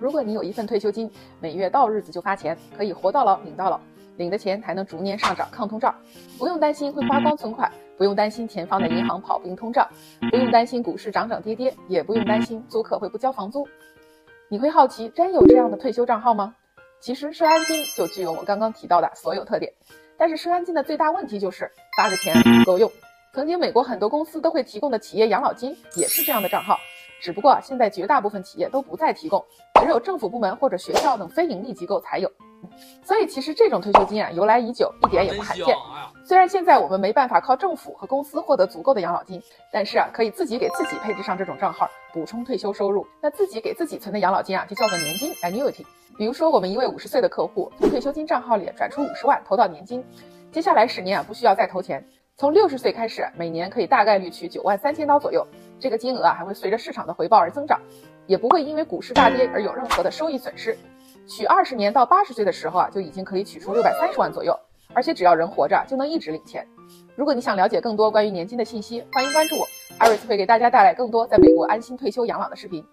如果你有一份退休金，每月到日子就发钱，可以活到老领到老，领的钱还能逐年上涨抗通胀，不用担心会花光存款，不用担心钱放在银行跑不赢通胀，不用担心股市涨涨跌跌，也不用担心租客会不交房租。你会好奇，真有这样的退休账号吗？其实社安金就具有我刚刚提到的所有特点，但是社安金的最大问题就是发的钱不够用。曾经美国很多公司都会提供的企业养老金也是这样的账号。只不过现在绝大部分企业都不再提供，只有政府部门或者学校等非盈利机构才有。所以其实这种退休金啊由来已久，一点也不罕见。虽然现在我们没办法靠政府和公司获得足够的养老金，但是啊可以自己给自己配置上这种账号，补充退休收入。那自己给自己存的养老金啊就叫做年金 （annuity）。比如说我们一位五十岁的客户从退休金账号里转出五十万投到年金，接下来十年啊不需要再投钱。从六十岁开始，每年可以大概率取九万三千刀左右，这个金额啊还会随着市场的回报而增长，也不会因为股市大跌而有任何的收益损失。取二十年到八十岁的时候啊，就已经可以取出六百三十万左右，而且只要人活着就能一直领钱。如果你想了解更多关于年金的信息，欢迎关注我，艾瑞斯会给大家带来更多在美国安心退休养老的视频。